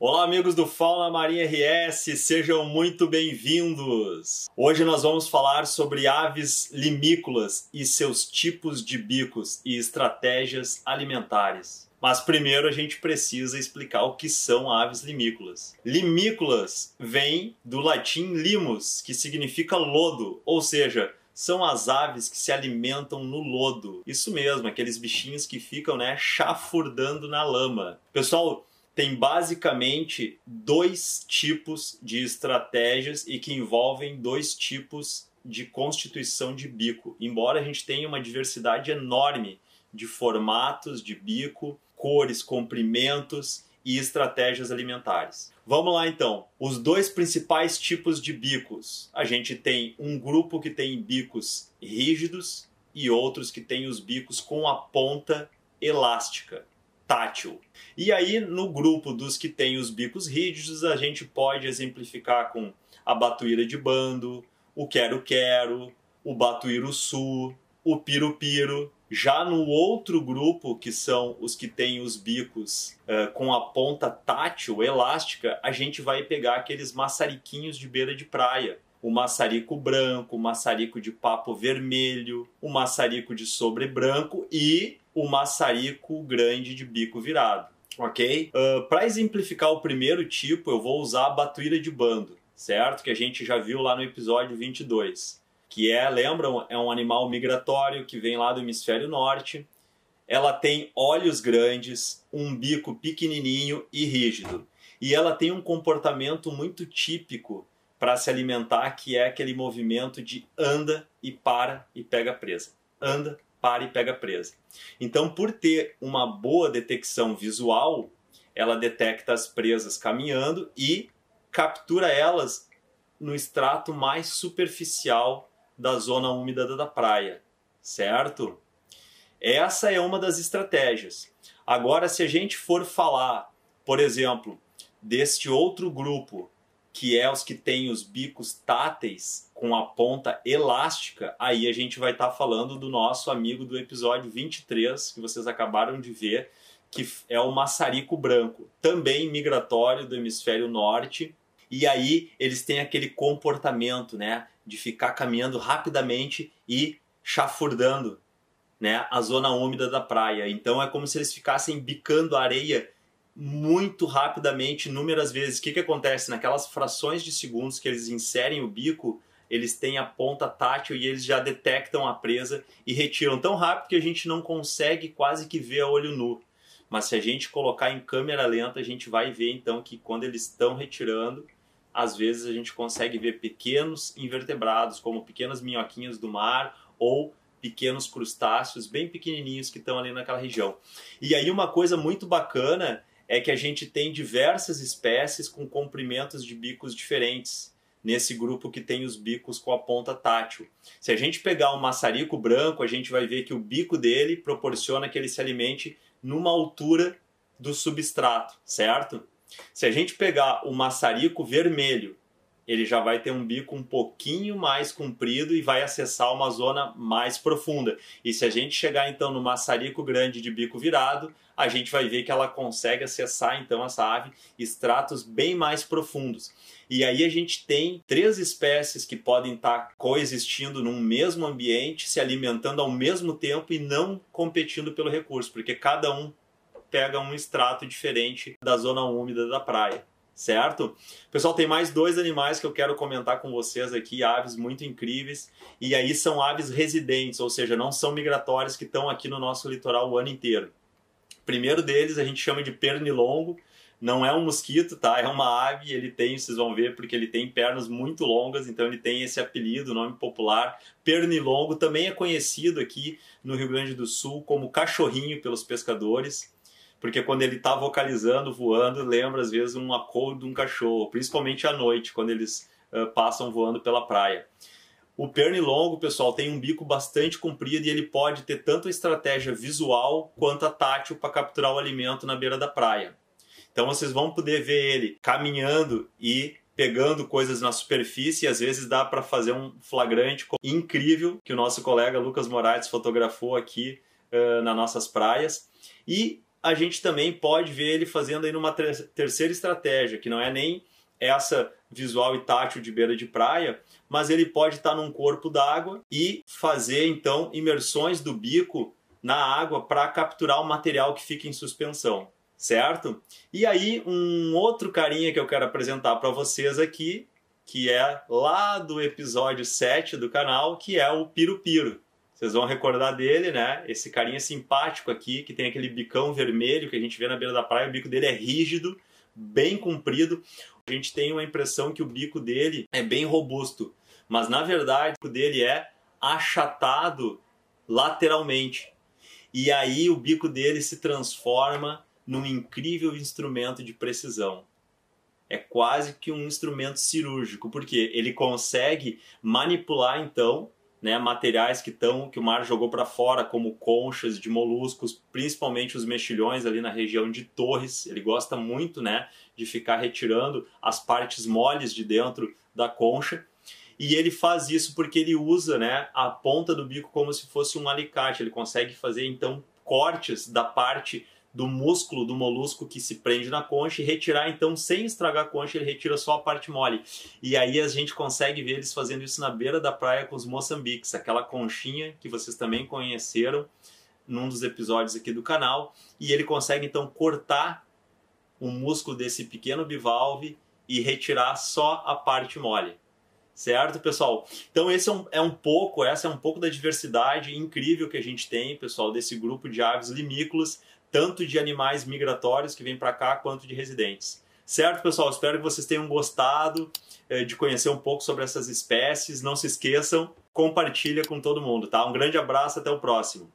Olá, amigos do Fauna Marinha RS, sejam muito bem-vindos! Hoje nós vamos falar sobre aves limícolas e seus tipos de bicos e estratégias alimentares. Mas primeiro a gente precisa explicar o que são aves limícolas. Limícolas vem do latim limus, que significa lodo, ou seja, são as aves que se alimentam no lodo. Isso mesmo, aqueles bichinhos que ficam, né, chafurdando na lama. Pessoal, tem basicamente dois tipos de estratégias e que envolvem dois tipos de constituição de bico. Embora a gente tenha uma diversidade enorme de formatos de bico, cores, comprimentos e estratégias alimentares. Vamos lá então. Os dois principais tipos de bicos. A gente tem um grupo que tem bicos rígidos e outros que tem os bicos com a ponta elástica tátil. E aí, no grupo dos que têm os bicos rígidos, a gente pode exemplificar com a batuíra de bando, o quero-quero, o batuíro-su, o piro-piro. Já no outro grupo, que são os que têm os bicos uh, com a ponta tátil, elástica, a gente vai pegar aqueles maçariquinhos de beira de praia. O maçarico branco, o maçarico de papo vermelho, o maçarico de sobre branco e o maçarico grande de bico virado, ok? Uh, Para exemplificar o primeiro tipo, eu vou usar a batuíra de bando, certo? Que a gente já viu lá no episódio 22. Que é, lembram, é um animal migratório que vem lá do hemisfério norte. Ela tem olhos grandes, um bico pequenininho e rígido. E ela tem um comportamento muito típico para se alimentar, que é aquele movimento de anda e para e pega presa. Anda, para e pega presa. Então, por ter uma boa detecção visual, ela detecta as presas caminhando e captura elas no extrato mais superficial da zona úmida da praia, certo? Essa é uma das estratégias. Agora, se a gente for falar, por exemplo, deste outro grupo que é os que têm os bicos táteis com a ponta elástica, aí a gente vai estar tá falando do nosso amigo do episódio 23, que vocês acabaram de ver, que é o maçarico branco, também migratório do hemisfério norte. E aí eles têm aquele comportamento, né, de ficar caminhando rapidamente e chafurdando, né, a zona úmida da praia. Então é como se eles ficassem bicando a areia muito rapidamente, inúmeras vezes. O que, que acontece? Naquelas frações de segundos que eles inserem o bico, eles têm a ponta tátil e eles já detectam a presa e retiram tão rápido que a gente não consegue quase que ver a olho nu. Mas se a gente colocar em câmera lenta, a gente vai ver então que quando eles estão retirando, às vezes a gente consegue ver pequenos invertebrados, como pequenas minhoquinhas do mar ou pequenos crustáceos bem pequenininhos que estão ali naquela região. E aí uma coisa muito bacana é que a gente tem diversas espécies com comprimentos de bicos diferentes nesse grupo que tem os bicos com a ponta tátil. Se a gente pegar um maçarico branco, a gente vai ver que o bico dele proporciona que ele se alimente numa altura do substrato, certo? Se a gente pegar o maçarico vermelho, ele já vai ter um bico um pouquinho mais comprido e vai acessar uma zona mais profunda. E se a gente chegar então no maçarico grande de bico virado, a gente vai ver que ela consegue acessar então essa ave estratos bem mais profundos. E aí a gente tem três espécies que podem estar coexistindo num mesmo ambiente, se alimentando ao mesmo tempo e não competindo pelo recurso, porque cada um pega um extrato diferente da zona úmida da praia certo? Pessoal, tem mais dois animais que eu quero comentar com vocês aqui, aves muito incríveis, e aí são aves residentes, ou seja, não são migratórias que estão aqui no nosso litoral o ano inteiro. Primeiro deles a gente chama de pernilongo, não é um mosquito, tá? É uma ave, ele tem, vocês vão ver, porque ele tem pernas muito longas, então ele tem esse apelido, nome popular. Pernilongo também é conhecido aqui no Rio Grande do Sul como cachorrinho pelos pescadores porque quando ele está vocalizando, voando, lembra às vezes um acordo de um cachorro, principalmente à noite, quando eles uh, passam voando pela praia. O pernilongo, pessoal, tem um bico bastante comprido e ele pode ter tanto a estratégia visual quanto a tátil para capturar o alimento na beira da praia. Então vocês vão poder ver ele caminhando e pegando coisas na superfície e às vezes dá para fazer um flagrante incrível que o nosso colega Lucas Moraes fotografou aqui uh, nas nossas praias. E a gente também pode ver ele fazendo aí numa terceira estratégia, que não é nem essa visual e tátil de beira de praia, mas ele pode estar num corpo d'água e fazer então imersões do bico na água para capturar o material que fica em suspensão, certo? E aí um outro carinha que eu quero apresentar para vocês aqui, que é lá do episódio 7 do canal, que é o Piro-Piro. Vocês vão recordar dele, né? Esse carinha simpático aqui, que tem aquele bicão vermelho que a gente vê na beira da praia. O bico dele é rígido, bem comprido. A gente tem uma impressão que o bico dele é bem robusto, mas na verdade o bico dele é achatado lateralmente. E aí o bico dele se transforma num incrível instrumento de precisão. É quase que um instrumento cirúrgico, porque ele consegue manipular então né, materiais que estão que o mar jogou para fora, como conchas de moluscos, principalmente os mexilhões ali na região de Torres. Ele gosta muito, né, de ficar retirando as partes moles de dentro da concha. E ele faz isso porque ele usa, né, a ponta do bico como se fosse um alicate. Ele consegue fazer então cortes da parte do músculo do molusco que se prende na concha e retirar, então, sem estragar a concha, ele retira só a parte mole. E aí a gente consegue ver eles fazendo isso na beira da praia com os moçambiques, aquela conchinha que vocês também conheceram num dos episódios aqui do canal. E ele consegue então cortar o músculo desse pequeno bivalve e retirar só a parte mole. Certo, pessoal? Então esse é um, é um pouco, essa é um pouco da diversidade incrível que a gente tem, pessoal, desse grupo de aves limícolas tanto de animais migratórios que vêm para cá quanto de residentes. Certo, pessoal? Espero que vocês tenham gostado eh, de conhecer um pouco sobre essas espécies. Não se esqueçam, compartilha com todo mundo, tá? Um grande abraço, até o próximo.